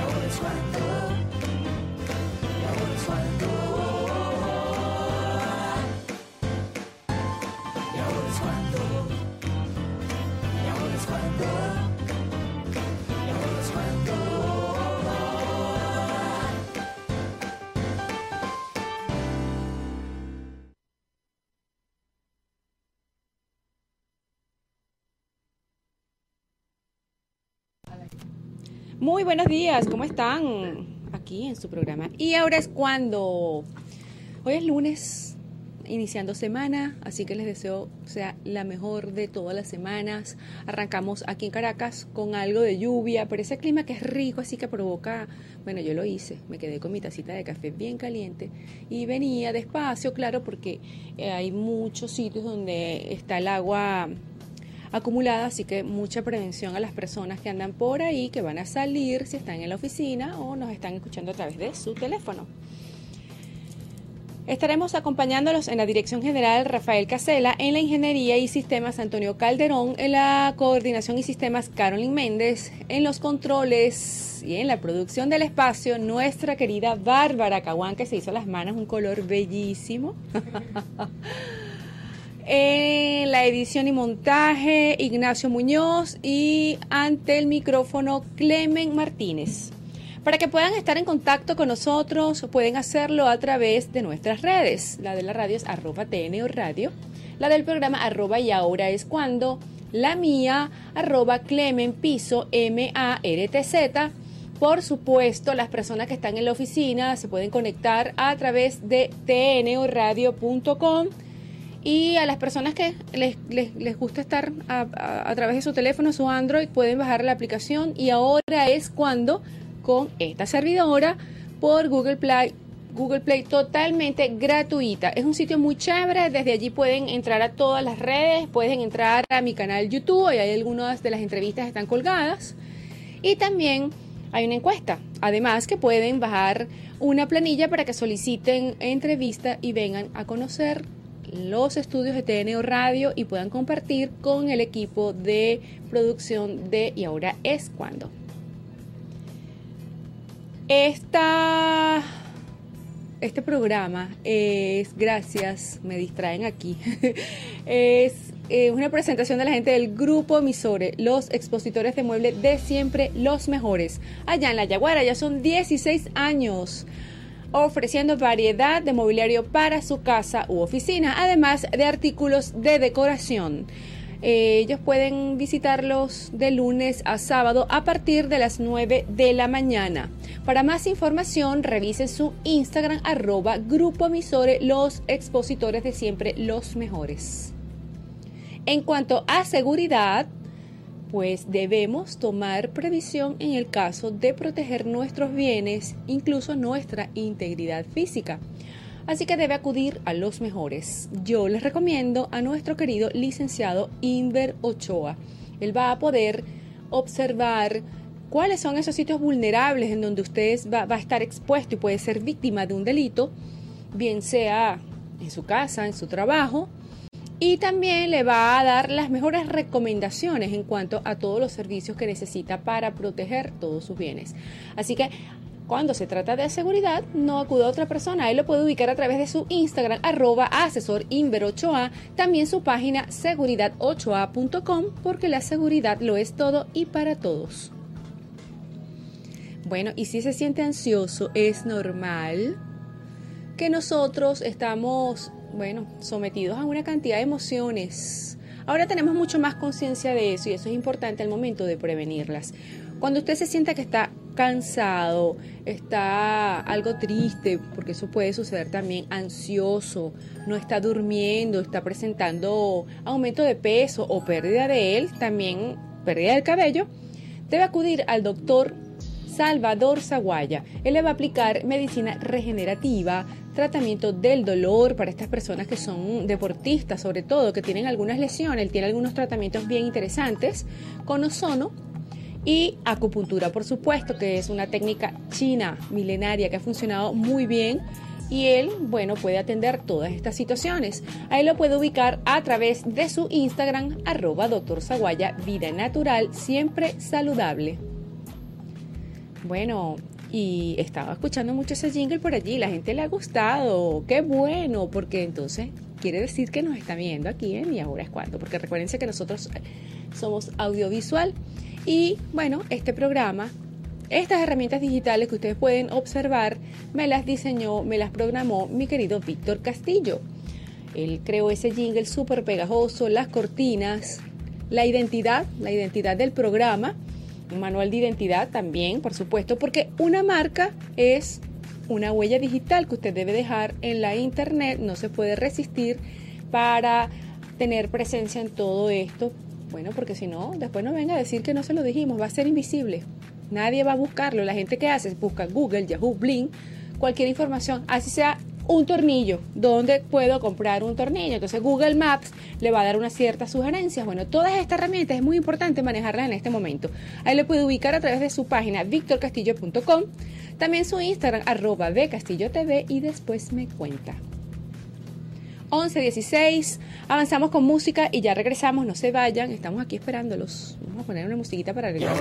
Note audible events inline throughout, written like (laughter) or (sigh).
ahora es cuando, y ahora Muy buenos días, ¿cómo están? Aquí en su programa. Y ahora es cuando. Hoy es lunes, iniciando semana, así que les deseo sea la mejor de todas las semanas. Arrancamos aquí en Caracas con algo de lluvia, pero ese clima que es rico, así que provoca. Bueno, yo lo hice, me quedé con mi tacita de café bien caliente y venía despacio, claro, porque eh, hay muchos sitios donde está el agua acumulada, así que mucha prevención a las personas que andan por ahí, que van a salir si están en la oficina o nos están escuchando a través de su teléfono. Estaremos acompañándolos en la Dirección General Rafael Casela, en la Ingeniería y Sistemas Antonio Calderón, en la Coordinación y Sistemas Carolyn Méndez, en los controles y en la producción del espacio nuestra querida Bárbara Caguán, que se hizo las manos un color bellísimo. (laughs) En la edición y montaje, Ignacio Muñoz y ante el micrófono, Clemen Martínez. Para que puedan estar en contacto con nosotros, pueden hacerlo a través de nuestras redes. La de la radio es arroba TNO Radio, la del programa arroba y ahora es cuando, la mía arroba Clemen Piso M-A-R-T-Z. Por supuesto, las personas que están en la oficina se pueden conectar a través de tnoradio.com y a las personas que les, les, les gusta estar a, través de su teléfono, su Android, pueden bajar la aplicación y ahora es cuando con esta servidora por Google Play. Google Play totalmente gratuita. Es un sitio muy chévere. Desde allí pueden entrar a todas las redes, pueden entrar a mi canal YouTube y hay algunas de las entrevistas que están colgadas. Y también hay una encuesta. Además que pueden bajar una planilla para que soliciten entrevista y vengan a conocer los estudios de TNO Radio y puedan compartir con el equipo de producción de Y ahora es cuando. Esta, este programa es, gracias, me distraen aquí, (laughs) es una presentación de la gente del grupo Emisore, los expositores de muebles de siempre, los mejores. Allá en La Yaguara ya son 16 años ofreciendo variedad de mobiliario para su casa u oficina, además de artículos de decoración. Eh, ellos pueden visitarlos de lunes a sábado a partir de las 9 de la mañana. Para más información, revisen su Instagram arroba Grupo Emisore, los expositores de siempre, los mejores. En cuanto a seguridad, pues debemos tomar previsión en el caso de proteger nuestros bienes, incluso nuestra integridad física. Así que debe acudir a los mejores. Yo les recomiendo a nuestro querido licenciado Inver Ochoa. Él va a poder observar cuáles son esos sitios vulnerables en donde usted va, va a estar expuesto y puede ser víctima de un delito, bien sea en su casa, en su trabajo, y también le va a dar las mejores recomendaciones en cuanto a todos los servicios que necesita para proteger todos sus bienes. Así que cuando se trata de seguridad, no acude a otra persona. Él lo puede ubicar a través de su Instagram, arroba asesor Inver8A, también su página seguridad8a.com, porque la seguridad lo es todo y para todos. Bueno, y si se siente ansioso, es normal que nosotros estamos bueno, sometidos a una cantidad de emociones. Ahora tenemos mucho más conciencia de eso y eso es importante al momento de prevenirlas. Cuando usted se sienta que está cansado, está algo triste, porque eso puede suceder también, ansioso, no está durmiendo, está presentando aumento de peso o pérdida de él, también pérdida del cabello, debe acudir al doctor Salvador Zaguaya. Él le va a aplicar medicina regenerativa, tratamiento del dolor para estas personas que son deportistas, sobre todo, que tienen algunas lesiones. Él tiene algunos tratamientos bien interesantes con ozono y acupuntura, por supuesto, que es una técnica china milenaria que ha funcionado muy bien y él, bueno, puede atender todas estas situaciones. Ahí lo puede ubicar a través de su Instagram, arroba doctor Zaguaya, vida natural, siempre saludable. Bueno, y estaba escuchando mucho ese jingle por allí, la gente le ha gustado, qué bueno, porque entonces quiere decir que nos está viendo aquí en Y ahora es cuando, porque recuérdense que nosotros somos audiovisual y bueno, este programa estas herramientas digitales que ustedes pueden observar me las diseñó, me las programó mi querido Víctor Castillo. Él creó ese jingle súper pegajoso, las cortinas, la identidad, la identidad del programa, manual de identidad también, por supuesto, porque una marca es una huella digital que usted debe dejar en la internet, no se puede resistir para tener presencia en todo esto. Bueno, porque si no, después no venga a decir que no se lo dijimos, va a ser invisible. Nadie va a buscarlo. La gente que hace busca Google, Yahoo, Bling, cualquier información, así sea un tornillo, ¿dónde puedo comprar un tornillo? Entonces Google Maps le va a dar unas ciertas sugerencias. Bueno, todas estas herramientas es muy importante manejarlas en este momento. Ahí le puede ubicar a través de su página victorcastillo.com, también su Instagram arroba de Castillo TV y después me cuenta. 11.16, avanzamos con música y ya regresamos, no se vayan, estamos aquí esperándolos. Vamos a poner una musiquita para regresar.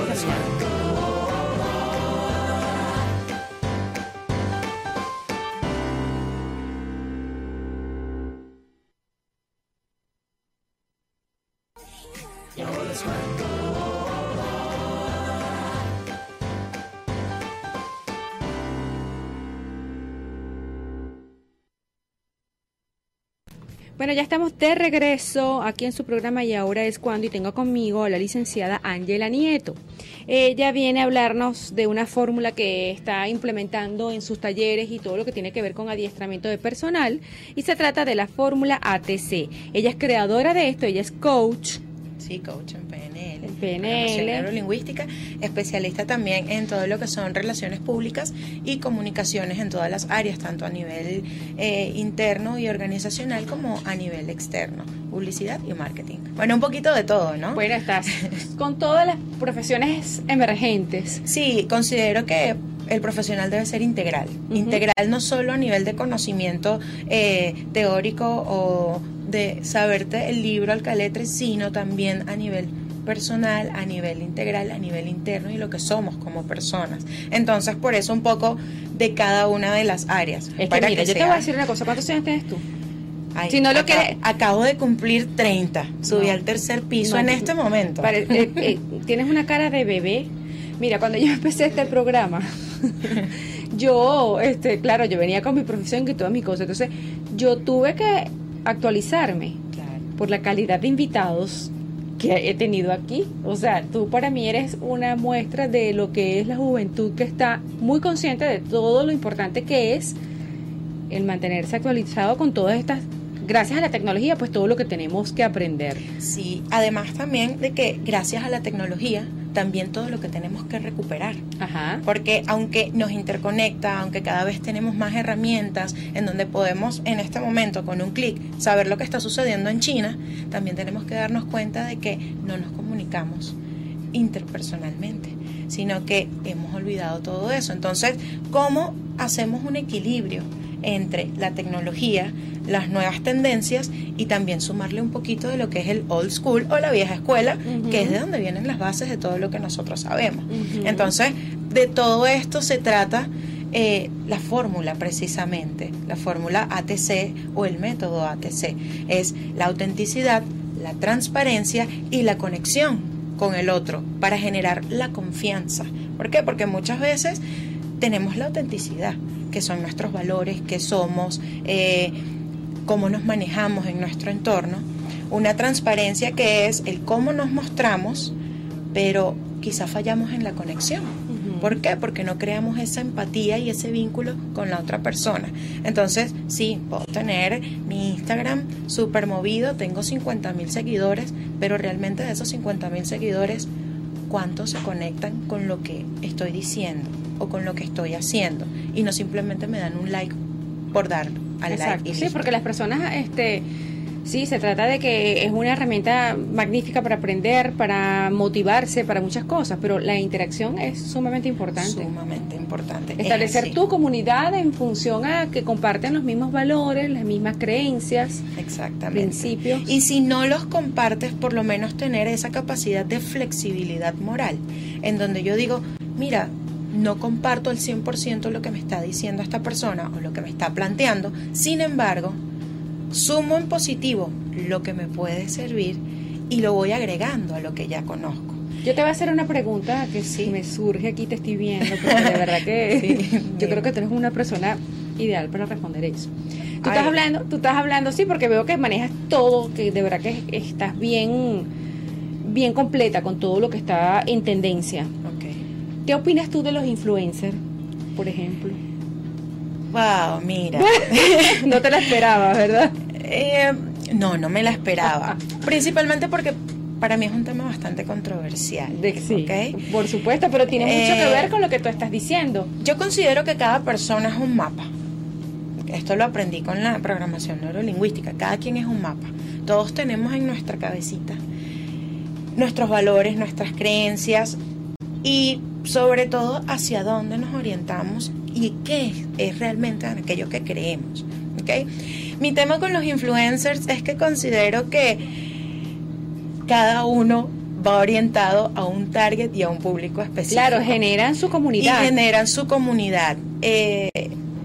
Bueno, ya estamos de regreso aquí en su programa y ahora es cuando y tengo conmigo a la licenciada Ángela Nieto. Ella viene a hablarnos de una fórmula que está implementando en sus talleres y todo lo que tiene que ver con adiestramiento de personal y se trata de la fórmula ATC. Ella es creadora de esto, ella es coach. Sí, coach en PNL. En PNL. Neurolingüística, especialista también en todo lo que son relaciones públicas y comunicaciones en todas las áreas, tanto a nivel eh, interno y organizacional como a nivel externo, publicidad y marketing. Bueno, un poquito de todo, ¿no? Bueno, estás con todas las profesiones emergentes. Sí, considero que el profesional debe ser integral. Integral no solo a nivel de conocimiento eh, teórico o de saberte el libro al caletre, sino también a nivel personal, a nivel integral, a nivel interno y lo que somos como personas. Entonces, por eso un poco de cada una de las áreas. Es que para mira, que yo te voy a decir una cosa, ¿cuántos años tienes tú? Ay, si no lo acá- quieres- Acabo de cumplir 30. Subí No. al tercer piso No, en este momento. Eh, eh, tienes una cara de bebé. Mira, cuando yo empecé este programa, (laughs) yo, este, claro, yo venía con mi profesión y todas mis cosas. Entonces, yo tuve que actualizarme por la calidad de invitados que he tenido aquí. O sea, tú para mí eres una muestra de lo que es la juventud que está muy consciente de todo lo importante que es el mantenerse actualizado con todas estas, gracias a la tecnología, pues todo lo que tenemos que aprender. Sí, además también de que gracias a la tecnología, también todo lo que tenemos que recuperar. Ajá. Porque aunque nos interconecta, aunque cada vez tenemos más herramientas en donde podemos en este momento con un clic saber lo que está sucediendo en China, también tenemos que darnos cuenta de que no nos comunicamos interpersonalmente, sino que hemos olvidado todo eso. Entonces, ¿cómo hacemos un equilibrio entre la tecnología, las nuevas tendencias y también sumarle un poquito de lo que es el old school o la vieja escuela, que es de donde vienen las bases de todo lo que nosotros sabemos? Entonces, de todo esto se trata eh, la fórmula precisamente, la fórmula ATC o el método ATC. Es la autenticidad, la transparencia y la conexión con el otro para generar la confianza. ¿Por qué? Porque muchas veces tenemos la autenticidad, que son nuestros valores, que somos, eh, cómo nos manejamos en nuestro entorno. Una transparencia que es el cómo nos mostramos, pero quizá fallamos en la conexión. ¿Por qué? Porque no creamos esa empatía y ese vínculo con la otra persona. Entonces, sí, puedo tener mi Instagram súper movido, tengo 50 mil seguidores, pero realmente de esos 50 mil seguidores, ¿cuántos se conectan con lo que estoy diciendo o con lo que estoy haciendo? Y no simplemente me dan un like por dar al Exacto. like. y Sí, listo. porque las personas este, Sí, se trata de que es una herramienta magnífica para aprender, para motivarse, para muchas cosas, pero la interacción es sumamente importante. Sumamente importante. Es Establecer así. tu comunidad en función a que comparten los mismos valores, las mismas creencias, Exactamente. principios. Y si no los compartes, por lo menos tener esa capacidad de flexibilidad moral, en donde yo digo, mira, no comparto al 100% lo que me está diciendo esta persona o lo que me está planteando, sin embargo, sumo en positivo lo que me puede servir y lo voy agregando a lo que ya conozco. Yo te voy a hacer una pregunta que Sí. me surge aquí, te estoy viendo, porque de verdad que (laughs) Sí, yo bien. creo que tú eres una persona ideal para responder eso. Tú Ay. estás hablando, tú estás hablando, sí, porque veo que manejas todo, que de verdad que estás bien, bien completa con todo lo que está en tendencia. Ok. ¿Qué opinas tú de los influencers, por ejemplo? Wow, mira. (laughs) no te la esperabas, ¿verdad? Eh, no, no me la esperaba. (laughs) Principalmente porque para mí es un tema bastante controversial. De, sí, por supuesto, pero tiene mucho Eh, que ver con lo que tú estás diciendo. Yo considero que cada persona es un mapa. Esto lo aprendí con la programación neurolingüística. Cada quien es un mapa. Todos tenemos en nuestra cabecita nuestros valores, nuestras creencias y sobre todo hacia dónde nos orientamos y qué es realmente aquello que creemos. ¿ok? Mi tema con los influencers es que considero que cada uno va orientado a un target y a un público específico Claro, generan su comunidad. y generan su comunidad. Eh,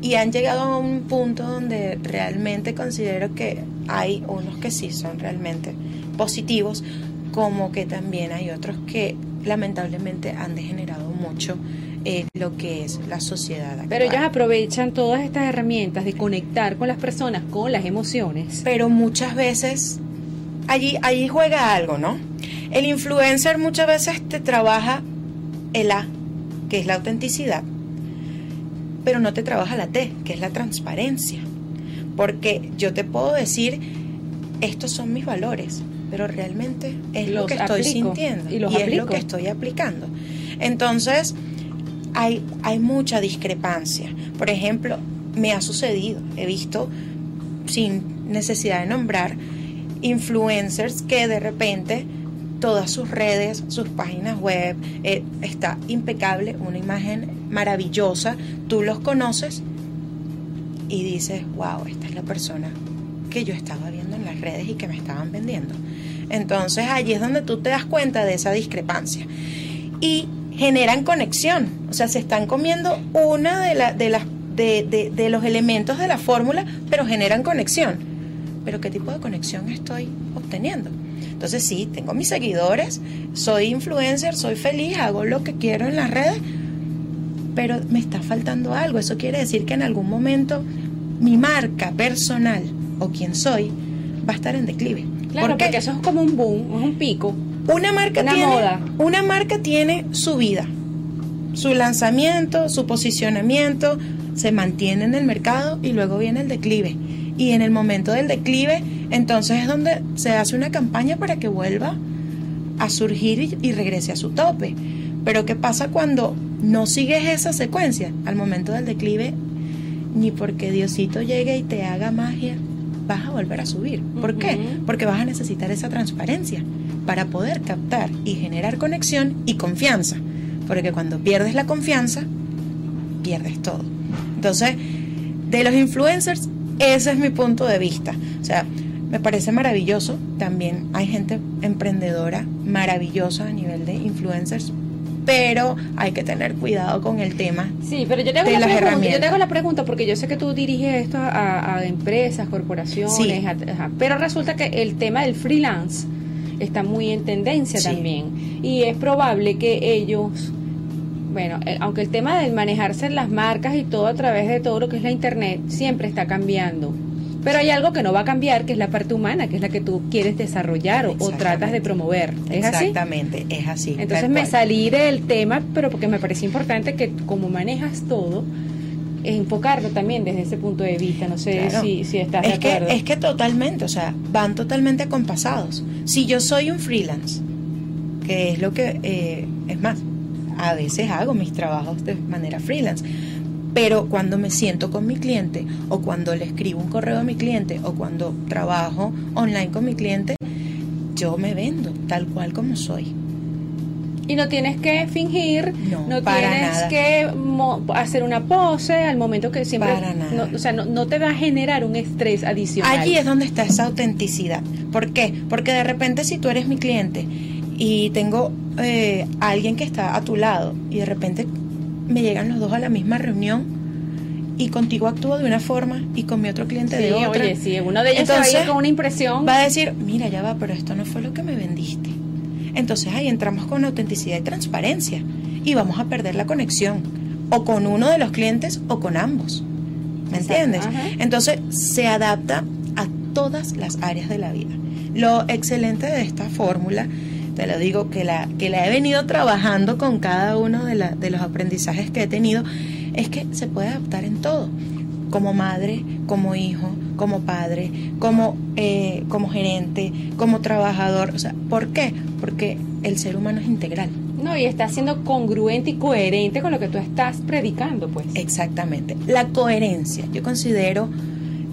y han llegado a un punto donde realmente considero que hay unos que sí son realmente positivos, como que también hay otros que lamentablemente han degenerado mucho eh, lo que es la sociedad. Pero actual. aprovechan todas estas herramientas de conectar con las personas, con las emociones. pero muchas veces allí, allí juega algo, ¿no? El influencer muchas veces te trabaja el A, que es la autenticidad, pero no te trabaja la T, que es la transparencia. Porque yo te puedo decir, estos son mis valores, pero realmente es lo que estoy sintiendo y los es lo que estoy aplicando. Entonces, hay, hay mucha discrepancia. Por ejemplo, me ha sucedido, he visto, sin necesidad de nombrar, influencers que de repente todas sus redes, sus páginas web, eh, está impecable, una imagen maravillosa, tú los conoces y dices, wow, esta es la persona que yo estaba viendo en las redes y que me estaban vendiendo. Entonces allí es donde tú te das cuenta de esa discrepancia. Y generan conexión, o sea, se están comiendo una de, de los elementos de la fórmula, pero generan conexión. Pero ¿qué tipo de conexión estoy obteniendo? Entonces sí, tengo mis seguidores, soy influencer, soy feliz, hago lo que quiero en las redes, pero me está faltando algo. Eso quiere decir que en algún momento mi marca personal o quien soy va a estar en declive. Claro, porque eso es como un boom, es un pico. Una marca Una tiene moda. una marca tiene su vida, su lanzamiento, su posicionamiento, se mantiene en el mercado y luego viene el declive. Y en el momento del declive, entonces es donde se hace una campaña para que vuelva a surgir y, y regrese a su tope. Pero ¿qué pasa cuando no sigues esa secuencia? Al momento del declive, ni porque Diosito llegue y te haga magia, vas a volver a subir. ¿Por qué? Porque vas a necesitar esa transparencia para poder captar y generar conexión y confianza. Porque cuando pierdes la confianza, pierdes todo. Entonces, de los influencers, ese es mi punto de vista. O sea, me parece maravilloso. También hay gente emprendedora maravillosa a nivel de influencers, pero hay que tener cuidado con el tema. Sí, pero yo te hago, De la las pregunta, yo te hago la pregunta porque yo sé que tú diriges esto a, a empresas, corporaciones, Sí. a- ajá, pero resulta que el tema del freelance está muy en tendencia Sí. también y es probable que ellos, bueno, eh, aunque el tema del manejarse las marcas y todo a través de todo lo que es la internet siempre está cambiando. Pero hay algo que no va a cambiar, que es la parte humana, que es la que tú quieres desarrollar o, o tratas de promover. ¿Es así? Exactamente, es así. Entonces me cual. salí del tema, pero porque me parece importante que como manejas todo, enfocarlo también desde ese punto de vista. No sé Claro. si, si estás es de que, acuerdo. es que totalmente, o sea, van totalmente acompasados. Si yo soy un freelance, que es lo que, eh, es más, a veces hago mis trabajos de manera freelance, Pero cuando me siento con mi cliente o cuando le escribo un correo a mi cliente o cuando trabajo online con mi cliente, yo me vendo tal cual como soy. Y no tienes que fingir, No, no, tienes nada. que mo- hacer una pose al momento que siempre... Para nada. no- o sea, no, no te va a generar un estrés adicional. Allí es donde está esa autenticidad. ¿Por qué? Porque de repente si tú eres mi cliente y tengo eh, alguien que está a tu lado y de repente me llegan los dos a la misma reunión y contigo actúo de una forma y con mi otro cliente Sí, de otra. oye, si uno de ellos se va a Entonces, ir con una impresión... va a decir, mira, ya va, pero esto no fue lo que me vendiste. Entonces ahí entramos con autenticidad y transparencia y vamos a perder la conexión o con uno de los clientes o con ambos. ¿Me Exacto, entiendes? ajá. Entonces se adapta a todas las áreas de la vida. Lo excelente de esta fórmula, te lo digo, que la, que la he venido trabajando con cada uno de, la- de los aprendizajes que he tenido, es que se puede adaptar en todo. Como madre, como hijo, como padre, como, eh, como gerente, como trabajador. O sea, ¿Por qué? Porque el ser humano es integral. No, y está siendo congruente y coherente con lo que tú estás predicando, pues. Exactamente. La coherencia. Yo considero,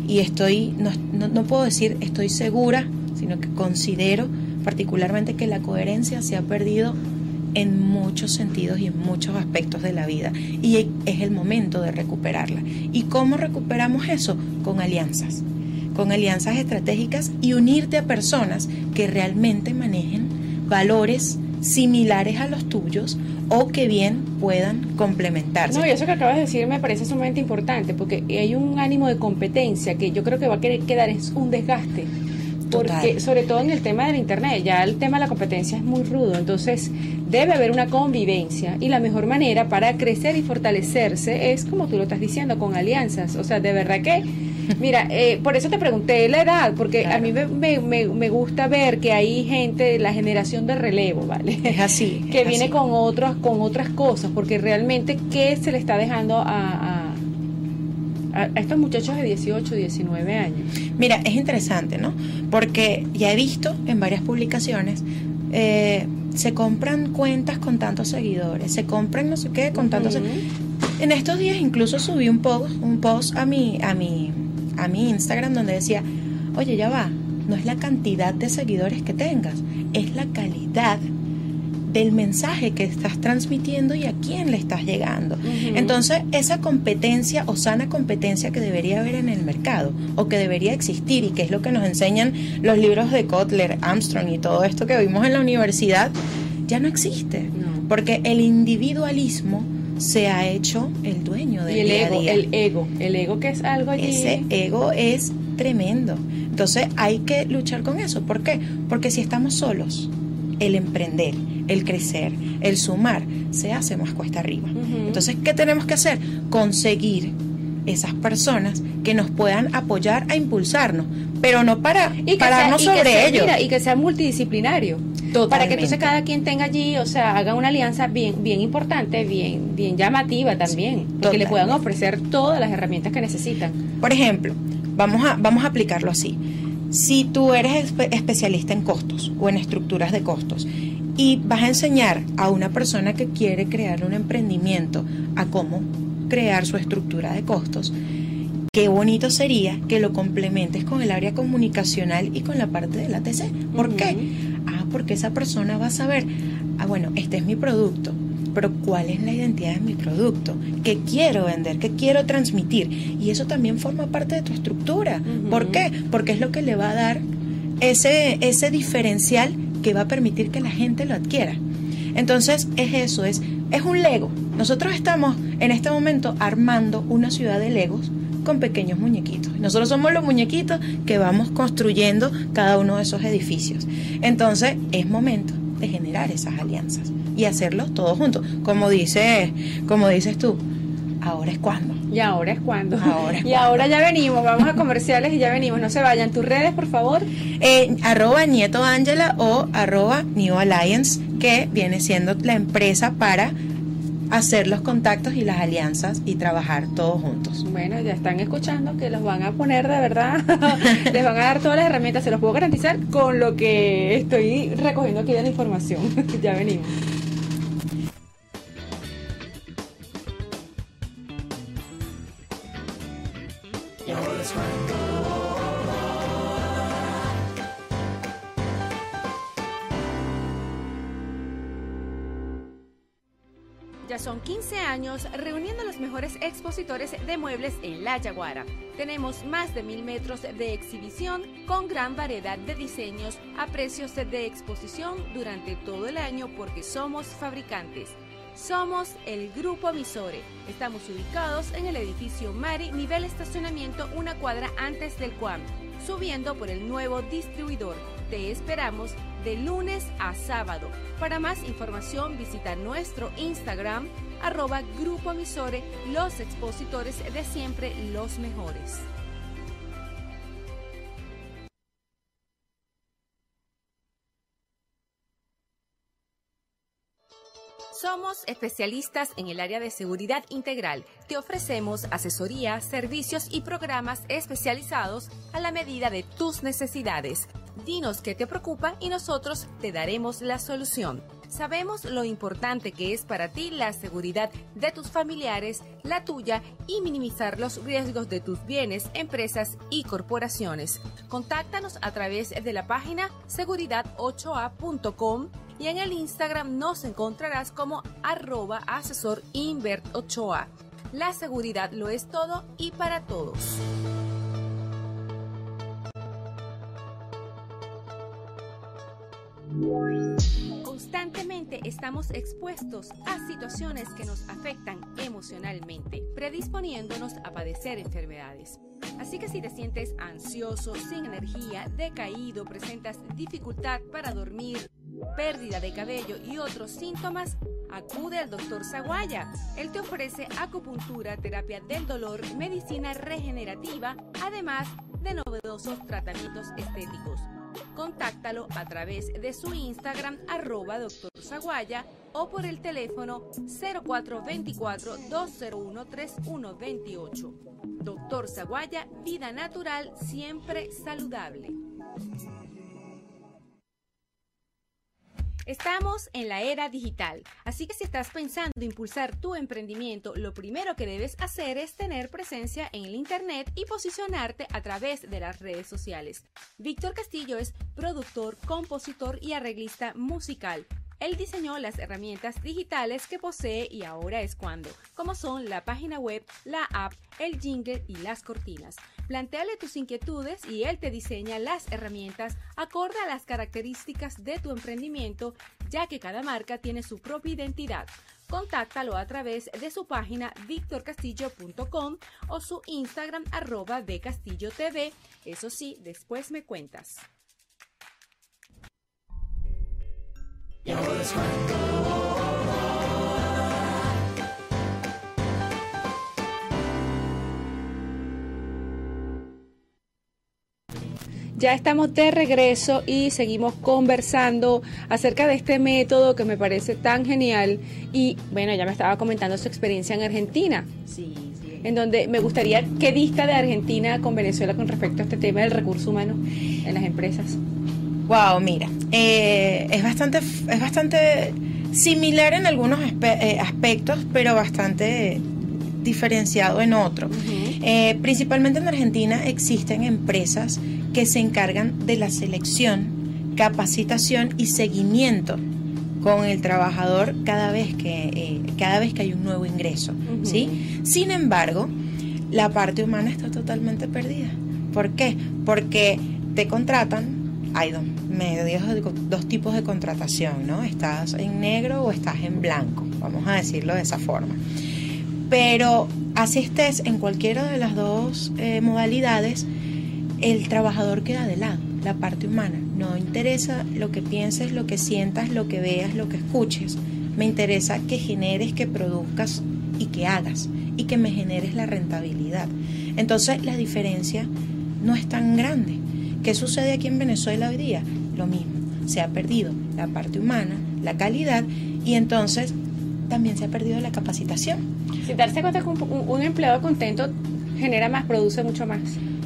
y estoy, no, no, no puedo decir estoy segura, sino que considero particularmente que la coherencia se ha perdido en muchos sentidos y en muchos aspectos de la vida. Y es el momento de recuperarla. ¿Y cómo recuperamos eso? Con alianzas. Con alianzas estratégicas y unirte a personas que realmente manejen valores similares a los tuyos o que bien puedan complementarse. No, y eso que acabas de decir me parece sumamente importante, porque hay un ánimo de competencia que yo creo que va a querer quedar es un desgaste. Porque, Total. sobre todo en el tema del Internet, ya el tema de la competencia es muy rudo, entonces debe haber una convivencia y la mejor manera para crecer y fortalecerse es, como tú lo estás diciendo, con alianzas. O sea, de verdad que, mira, eh, por eso te pregunté la edad, porque a mí me, me, me- me gusta ver que hay gente de la generación de relevo, ¿vale? Es así. (laughs) que es viene así. con otros con otras cosas porque realmente qué se le está dejando a, a, a- a estos muchachos de 18 19 años Mira, es interesante, ¿no? Porque ya he visto en varias publicaciones, eh, se compran cuentas con tantos seguidores, se compran no sé qué con tantos... Ujú. En estos días incluso subí un post, un post a mi, a mi, a mi Instagram donde decía, oye, ya va, no es la cantidad de seguidores que tengas, es la calidad del mensaje que estás transmitiendo y a quién le estás llegando. Entonces, esa competencia o sana competencia que debería haber en el mercado o que debería existir y que es lo que nos enseñan los libros de Kotler, Armstrong y todo esto que vimos en la universidad, ya no existe. No. Porque el individualismo se ha hecho el dueño del y el día a ego día. el ego el ego que es algo allí Ese ego es tremendo. Entonces hay que luchar con eso. ¿Por qué? Porque si estamos solos, el emprender, el crecer, el sumar, se hace más cuesta arriba. Entonces, ¿qué tenemos que hacer? Conseguir esas personas que nos puedan apoyar a impulsarnos, pero no para y pararnos sea, y que sobre sea- ellos. mira, y que sea multidisciplinario para que entonces cada quien tenga allí o sea haga una alianza bien bien importante bien bien llamativa también que le puedan ofrecer todas las herramientas que necesitan Por ejemplo, vamos a, vamos a aplicarlo así. Si tú eres espe- especialista en costos o en estructuras de costos y vas a enseñar a una persona que quiere crear un emprendimiento a cómo crear su estructura de costos, qué bonito sería que lo complementes con el área comunicacional y con la parte del ATC. ¿Por qué? Ah, porque esa persona va a saber, ah, bueno, este es mi producto, pero ¿cuál es la identidad de mi producto? ¿Qué quiero vender? ¿Qué quiero transmitir? Y eso también forma parte de tu estructura. ¿Por qué? Porque es lo que le va a dar ese, ese diferencial que va a permitir que la gente lo adquiera. Entonces, es eso, es, es un Lego. Nosotros estamos en este momento armando una ciudad de Legos con pequeños muñequitos. Nosotros somos los muñequitos que vamos construyendo cada uno de esos edificios. Entonces, es momento de generar esas alianzas y hacerlos todos juntos. Como dices, como dices tú, ahora es cuando. Y ahora es cuando Ahora es (laughs) y cuando. ahora ya venimos vamos a comerciales y ya venimos no se vayan tus redes por favor Eh, arroba Nieto Ángela o arroba New Alliance, que viene siendo la empresa para hacer los contactos y las alianzas y trabajar todos juntos. Bueno, ya están escuchando que los van a poner de verdad, (laughs) les van a dar todas las herramientas, se los puedo garantizar con lo que estoy recogiendo aquí de la información. (laughs) ya venimos. 15 años reuniendo a los mejores expositores de muebles en La Yaguara. Tenemos más de mil metros de exhibición con gran variedad de diseños a precios de exposición durante todo el año porque somos fabricantes. Somos el Grupo Misore. Estamos ubicados en el edificio Mari, nivel estacionamiento, una cuadra antes del Cuam, subiendo por el nuevo distribuidor. Te esperamos de lunes a sábado. Para más información visita nuestro Instagram arroba Grupo Misore, los expositores de siempre los mejores. Somos especialistas en el área de seguridad integral. Te ofrecemos asesoría, servicios y programas especializados a la medida de tus necesidades. Dinos qué te preocupa y nosotros te daremos la solución. Sabemos lo importante que es para ti la seguridad de tus familiares, la tuya y minimizar los riesgos de tus bienes, empresas y corporaciones. Contáctanos a través de la página seguridad8a.com y en el Instagram nos encontrarás como arroba asesor Invert 8A. La seguridad lo es todo y para todos. Estamos expuestos a situaciones que nos afectan emocionalmente, predisponiéndonos a padecer enfermedades. Así que si te sientes ansioso, sin energía, decaído, presentas dificultad para dormir, pérdida de cabello y otros síntomas, acude al doctor Zaguaya. Él te ofrece acupuntura, terapia del dolor, medicina regenerativa, además de novedosos tratamientos estéticos. Contáctalo a través de su Instagram arroba doctor o por el teléfono 0424-201-3128. Doctor Zaguaya, vida natural, siempre saludable. Estamos en la era digital, así que si estás pensando impulsar tu emprendimiento, lo primero que debes hacer es tener presencia en el Internet y posicionarte a través de las redes sociales. Víctor Castillo es productor, compositor y arreglista musical. Él diseñó las herramientas digitales que posee y ahora es cuando, como son la página web, la app, el jingle y las cortinas. Plantéale tus inquietudes y él te diseña las herramientas acorde a las características de tu emprendimiento, ya que cada marca tiene su propia identidad. Contáctalo a través de su página victorcastillo.com o su Instagram arroba de Castillo TV. Eso sí, después me cuentas. Ya estamos de regreso y seguimos conversando acerca de este método que me parece tan genial. Y bueno, ya me estaba comentando su experiencia en Argentina, Sí, sí. en donde me gustaría que dista de Argentina con Venezuela con respecto a este tema del recurso humano en las empresas. Wow, mira, eh, es bastante, es bastante similar en algunos aspe- eh, aspectos, pero bastante diferenciado en otros. Eh, principalmente en Argentina existen empresas que se encargan de la selección, capacitación y seguimiento con el trabajador cada vez que, eh, cada vez que hay un nuevo ingreso. ¿sí? Sin embargo, la parte humana está totalmente perdida. ¿Por qué? Porque te contratan, hay dos medios, dos tipos de contratación, ¿no? Estás en negro o estás en blanco, vamos a decirlo de esa forma. Pero así estés en cualquiera de las dos eh, modalidades, el trabajador queda de lado, la parte humana. No interesa lo que pienses, lo que sientas, lo que veas, lo que escuches. Me interesa que generes, que produzcas y que hagas y que me generes la rentabilidad. Entonces la diferencia no es tan grande. ¿Qué sucede aquí en Venezuela hoy día? Lo mismo. Se ha perdido la parte humana, la calidad y entonces también se ha perdido la capacitación. Sin darse cuenta que un empleado contento genera más, produce mucho más.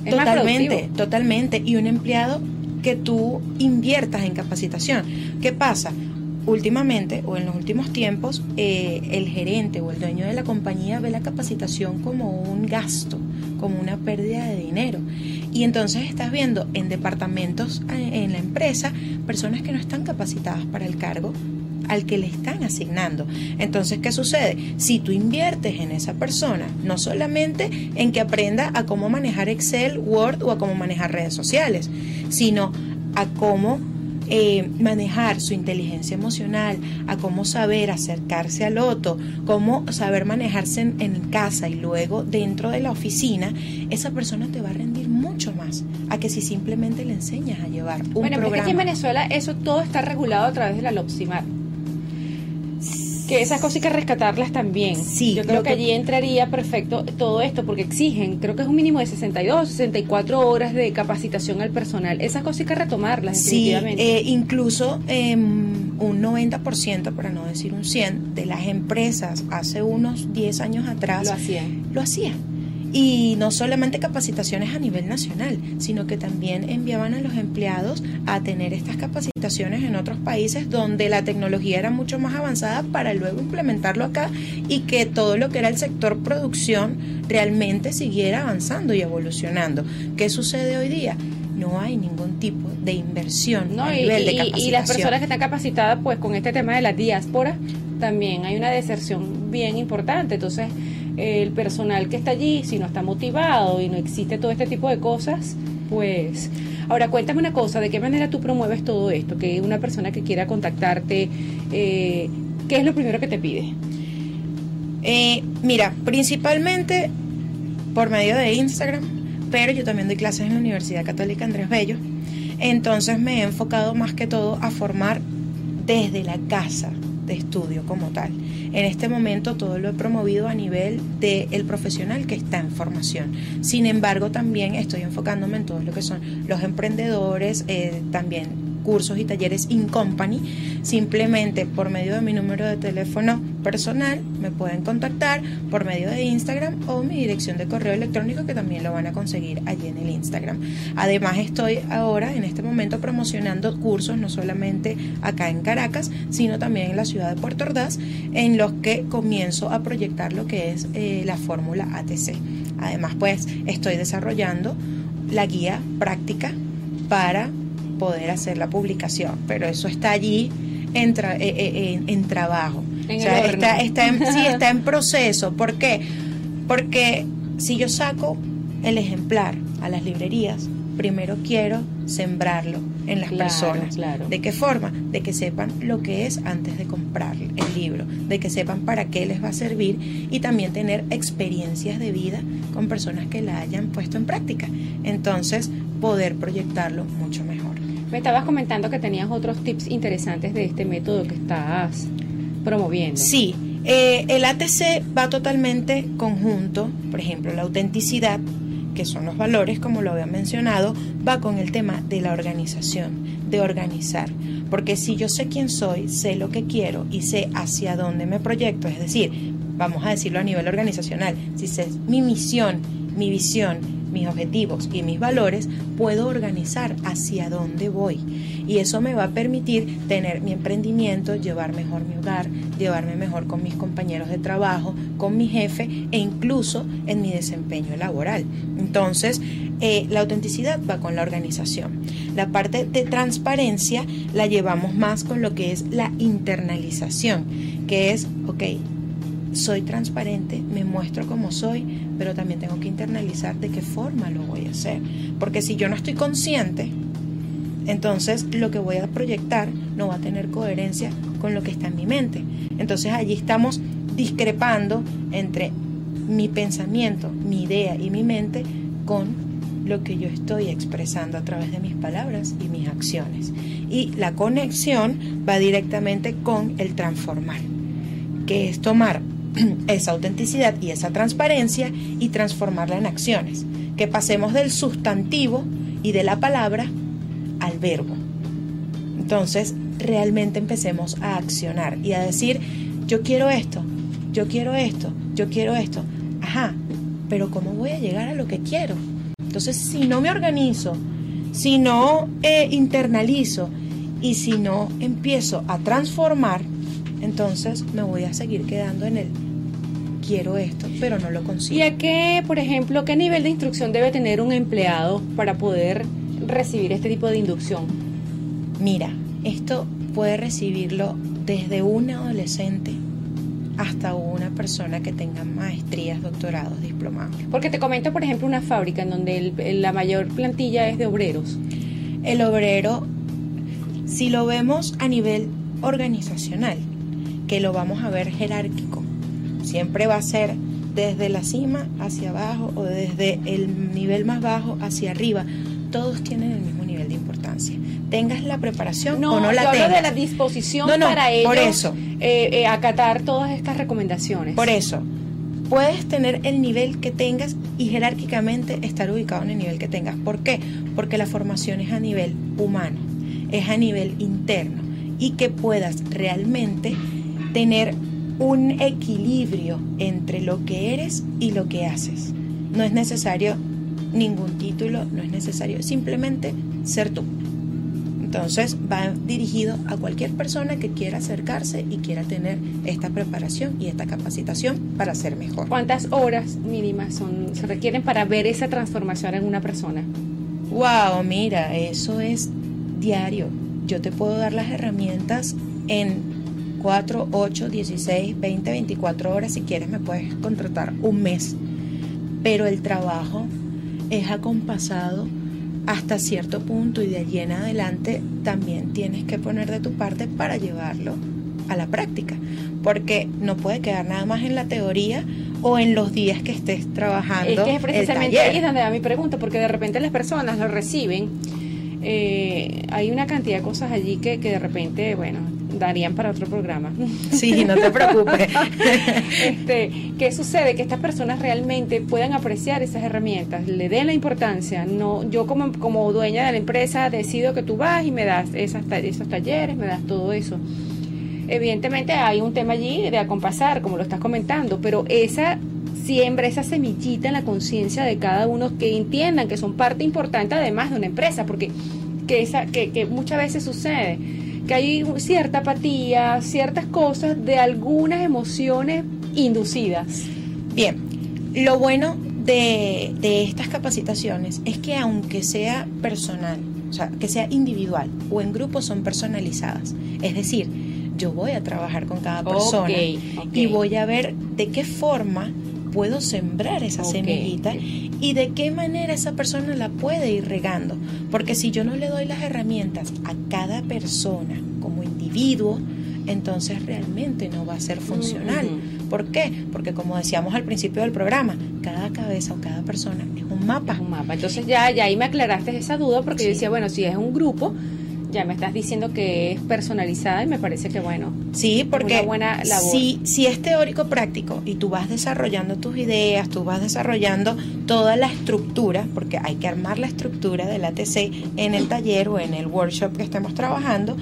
Es totalmente, totalmente. Y un empleado que tú inviertas en capacitación. ¿Qué pasa? últimamente o en los últimos tiempos eh, el gerente o el dueño de la compañía ve la capacitación como un gasto, como una pérdida de dinero. Y entonces estás viendo en departamentos eh, en la empresa personas que no están capacitadas para el cargo al que le están asignando. Entonces, ¿qué sucede? Si tú inviertes en esa persona, no solamente en que aprenda a cómo manejar Excel, Word o a cómo manejar redes sociales, sino a cómo eh, manejar su inteligencia emocional, a cómo saber acercarse al otro, cómo saber manejarse en, casa y luego dentro de la oficina, esa persona te va a rendir mucho más a que si simplemente le enseñas a llevar un bueno, programa. aquí en Venezuela eso todo está regulado a través de la LOPSIMAR que esas cosas hay que rescatarlas también. Sí, yo creo que, allí entraría perfecto todo esto porque exigen, creo que es un mínimo de 62, 64 horas de capacitación al personal. Esas cosas hay que retomarlas sí, definitivamente. Eh, incluso eh, un 90%, para no decir un 100, de las empresas hace unos 10 años atrás lo hacían. Lo hacían y no solamente capacitaciones a nivel nacional, sino que también enviaban a los empleados a tener estas capacitaciones en otros países donde la tecnología era mucho más avanzada para luego implementarlo acá y que todo lo que era el sector producción realmente siguiera avanzando y evolucionando. ¿Qué sucede hoy día? no hay ningún tipo de inversión no, a y, nivel de capacitación. y las personas que están capacitadas, pues con este tema de la diáspora, también hay una deserción bien importante. Entonces, el personal que está allí, si no está motivado y no existe todo este tipo de cosas, pues... Ahora, cuéntame una cosa, ¿de qué manera tú promueves todo esto? Que una persona que quiera contactarte, eh, ¿qué es lo primero que te pide? Eh, mira, principalmente por medio de Instagram, pero yo también doy clases en la Universidad Católica Andrés Bello. Entonces me he enfocado más que todo a formar desde la casa de estudio como tal. En este momento todo lo he promovido a nivel del el profesional que está en formación. Sin embargo, también estoy enfocándome en todo lo que son los emprendedores, eh, también cursos y talleres in company. Simplemente por medio de mi número de teléfono personal me pueden contactar por medio de Instagram o mi dirección de correo electrónico que también lo van a conseguir allí en el Instagram. Además estoy ahora en este momento promocionando cursos no solamente acá en Caracas, sino también en la ciudad de Puerto Ordaz, en los que comienzo a proyectar lo que es eh, la fórmula ATC. Además pues estoy desarrollando la guía práctica para poder hacer la publicación, pero eso está allí en, tra- eh, eh, en, en trabajo. En o sea, el horno. está, está en, sí, está en (laughs) proceso. ¿Por qué? Porque si yo saco el ejemplar a las librerías, primero quiero sembrarlo en las Claro, personas. claro. ¿De qué forma? De que sepan lo que es antes de comprar el libro, de que sepan para qué les va a servir y también tener experiencias de vida con personas que la hayan puesto en práctica. Entonces, poder proyectarlo mucho mejor. Me estabas comentando que tenías otros tips interesantes de este método que estás promoviendo. Sí, eh, el ATC va totalmente conjunto, por ejemplo, la autenticidad, que son los valores, como lo había mencionado, va con el tema de la organización, de organizar. Porque si yo sé quién soy, sé lo que quiero y sé hacia dónde me proyecto, es decir, vamos a decirlo a nivel organizacional, si sé mi misión, mi visión, mis objetivos y mis valores, puedo organizar hacia dónde voy. Y eso me va a permitir tener mi emprendimiento, llevar mejor mi hogar, llevarme mejor con mis compañeros de trabajo, con mi jefe e incluso en mi desempeño laboral. Entonces, eh, la autenticidad va con la organización. La parte de transparencia la llevamos más con lo que es la internalización, que es, ok, soy transparente, me muestro como soy, pero también tengo que internalizar de qué forma lo voy a hacer. Porque si yo no estoy consciente, entonces lo que voy a proyectar no va a tener coherencia con lo que está en mi mente. Entonces allí estamos discrepando entre mi pensamiento, mi idea y mi mente con lo que yo estoy expresando a través de mis palabras y mis acciones. Y la conexión va directamente con el transformar, que es tomar (clears throat) esa autenticidad y esa transparencia y transformarla en acciones. Que pasemos del sustantivo y de la palabra al verbo. Entonces, realmente empecemos a accionar y a decir, yo quiero esto, yo quiero esto, yo quiero esto. Ajá, pero ¿cómo voy a llegar a lo que quiero? Entonces, si no me organizo, si no eh, internalizo Y si no empiezo a transformar, entonces me voy a seguir quedando en el quiero esto, pero no lo consigo. ¿Y a qué, por ejemplo, qué nivel de instrucción debe tener un empleado para poder recibir este tipo de inducción? Mira, esto puede recibirlo desde un adolescente hasta una persona que tenga maestrías, doctorados, diplomados. Porque te comento, por ejemplo, una fábrica en donde el- la mayor plantilla es de obreros. El obrero, si lo vemos a nivel organizacional, que lo vamos a ver jerárquico, siempre va a ser desde la cima hacia abajo o desde el nivel más bajo hacia arriba. Todos tienen el mismo nivel de importancia. Tengas la preparación No, o no la yo hablo tengas. de la disposición No, no, para ellos por eso. eh, eh, acatar todas estas recomendaciones. Por eso, puedes tener el nivel que tengas y jerárquicamente estar ubicado en el nivel que tengas. ¿Por qué? Porque la formación es a nivel humano, es a nivel interno y que puedas realmente tener un equilibrio entre lo que eres y lo que haces. No es necesario ningún título, no es necesario simplemente ser tú. Entonces va dirigido a cualquier persona que quiera acercarse y quiera tener esta preparación y esta capacitación para ser mejor. ¿Cuántas horas mínimas son, se requieren para ver esa transformación en una persona? Wow, mira, eso es diario. Yo te puedo dar las herramientas en 4, 8, 16, 20, 24 horas. Si quieres me puedes contratar un mes. Pero el trabajo es acompasado hasta cierto punto y de allí en adelante también tienes que poner de tu parte para llevarlo a la práctica. Porque no puede quedar nada más en la teoría o en los días que estés trabajando. Es que es precisamente ahí es donde va mi pregunta, porque de repente las personas lo reciben. eh, hay una cantidad de cosas allí que, que de repente, bueno, darían para otro programa. (laughs) Sí, no te preocupes. (laughs) este, ¿Qué sucede? Que estas personas realmente puedan apreciar esas herramientas, le den la importancia. No, yo como, como dueña de la empresa decido que tú vas y me das esas, esos talleres, me das todo eso. Evidentemente hay un tema allí de acompasar, como lo estás comentando, pero esa siembra, esa semillita en la conciencia de cada uno que entiendan que son parte importante además de una empresa, porque que, esa, que, que muchas veces sucede hay cierta apatía, ciertas cosas de algunas emociones inducidas. Bien, lo bueno de, de estas capacitaciones es que aunque sea personal, o sea, que sea individual o en grupo, son personalizadas. Es decir, yo voy a trabajar con cada persona y voy a ver de qué forma puedo sembrar esa semillita y de qué manera esa persona la puede ir regando. Porque si yo no le doy las herramientas a cada persona como individuo, entonces realmente no va a ser funcional. ujú. ¿Por qué? Porque como decíamos al principio del programa, cada cabeza o cada persona es un mapa. Es un mapa. Entonces ya, ya ahí me aclaraste esa duda porque yo decía, bueno, si es un grupo, ya me estás diciendo que es personalizada y me parece que bueno. Sí, porque Una buena labor. Si, si es teórico práctico y tú vas desarrollando tus ideas, tú vas desarrollando toda la estructura, porque hay que armar la estructura del ATC en el taller o en el workshop que estemos trabajando,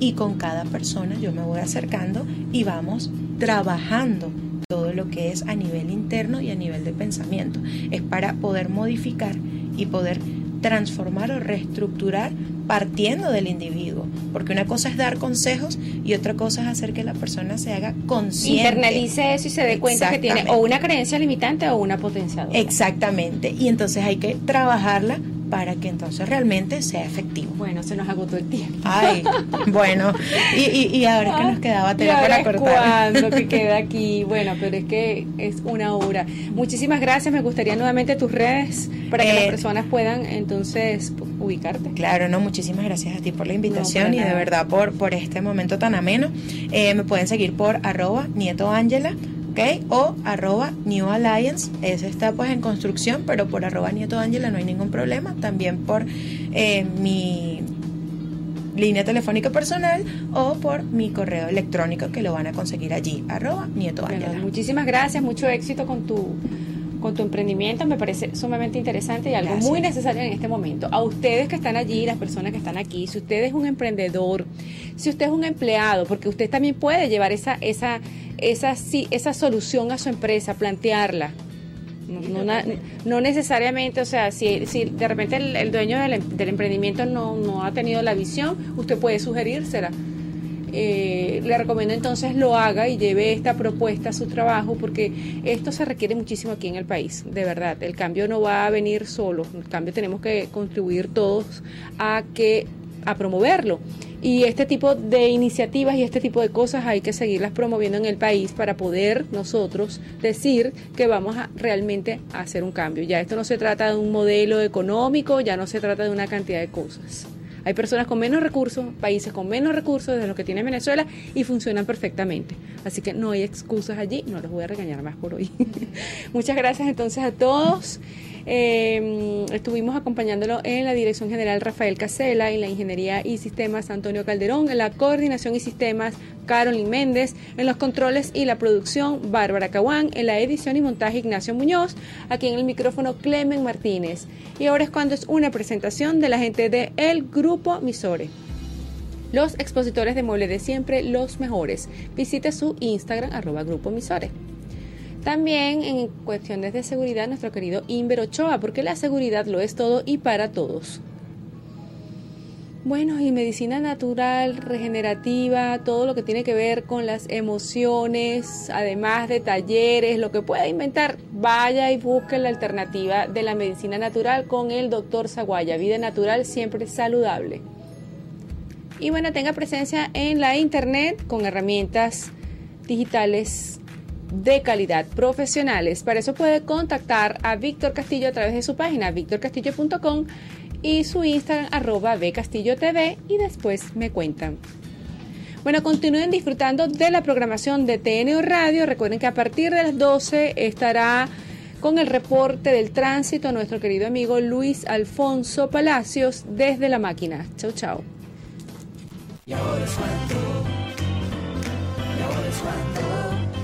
y con cada persona yo me voy acercando y vamos trabajando todo lo que es a nivel interno y a nivel de pensamiento. Es para poder modificar y poder transformar o reestructurar partiendo del individuo, porque una cosa es dar consejos y otra cosa es hacer que la persona se haga consciente. Internalice eso y se dé cuenta que tiene o una creencia limitante o una potenciadora. Exactamente, y entonces hay que trabajarla para que entonces realmente sea efectivo. Bueno, se nos agotó el tiempo. Ay, (laughs) bueno, y, y, y ahora que nos quedaba ¿Y tela ahora para cortar. cuándo que (laughs) queda aquí? Bueno, pero es que es una hora. Muchísimas gracias. Me gustaría nuevamente tus redes para que Eh, las personas puedan entonces ubicarte. Claro, no, muchísimas gracias a ti por la invitación y de verdad por, por este momento tan ameno. Eh, me pueden seguir por arroba nieto Ángela, ¿ok? O arroba New Alliance, ese está pues en construcción, pero por arroba nieto Ángela no hay ningún problema. También por eh, mi línea telefónica personal o por mi correo electrónico que lo van a conseguir allí, arroba nieto Bueno, Ángela. muchísimas gracias, mucho éxito con tu con tu emprendimiento, me parece sumamente interesante y algo Gracias. muy necesario en este momento. A ustedes que están allí, las personas que están aquí, si usted es un emprendedor, si usted es un empleado, porque usted también puede llevar esa esa esa sí, esa solución a su empresa, plantearla. No, no na- no necesariamente, o sea, si, si de repente el, el dueño del, em- del emprendimiento no, no ha tenido la visión, usted puede sugerírsela. Eh, le recomiendo entonces lo haga y lleve esta propuesta a su trabajo porque esto se requiere muchísimo aquí en el país, de verdad. El cambio no va a venir solo, el cambio tenemos que contribuir todos a que a promoverlo. Y este tipo de iniciativas y este tipo de cosas hay que seguirlas promoviendo en el país para poder nosotros decir que vamos a realmente hacer un cambio. Ya esto no se trata de un modelo económico, ya no se trata de una cantidad de cosas. Hay personas con menos recursos, países con menos recursos de lo que tiene Venezuela y funcionan perfectamente. Así que no hay excusas allí, no los voy a regañar más por hoy. (laughs) Muchas gracias entonces a todos. Eh, estuvimos acompañándolo en la Dirección General Rafael Casela, en la Ingeniería y Sistemas Antonio Calderón, en la Coordinación y Sistemas Carolyn Méndez, en los controles y la producción Bárbara Caguán, en la edición y montaje Ignacio Muñoz, aquí en el micrófono Clemen Martínez. Y ahora es cuando es una presentación de la gente de El Grupo Misore. Los expositores de muebles de siempre, los mejores. Visite su Instagram, arroba Grupo Misore. También en cuestiones de seguridad, nuestro querido Inver Ochoa, porque la seguridad lo es todo y para todos. Bueno, y medicina natural, regenerativa, todo lo que tiene que ver con las emociones, además de talleres, lo que pueda inventar, vaya y busque la alternativa de la medicina natural con el doctor Zaguaya. Vida natural siempre saludable. Y bueno, tenga presencia en la internet con herramientas digitales de calidad profesionales. Para eso puede contactar a Víctor Castillo a través de su página victorcastillo.com y su Instagram arroba y después me cuentan. Bueno, continúen disfrutando de la programación de TNO Radio. Recuerden que a partir de las 12 estará con el reporte del tránsito nuestro querido amigo Luis Alfonso Palacios desde la máquina. Chau, chau. Y ahora y ahora.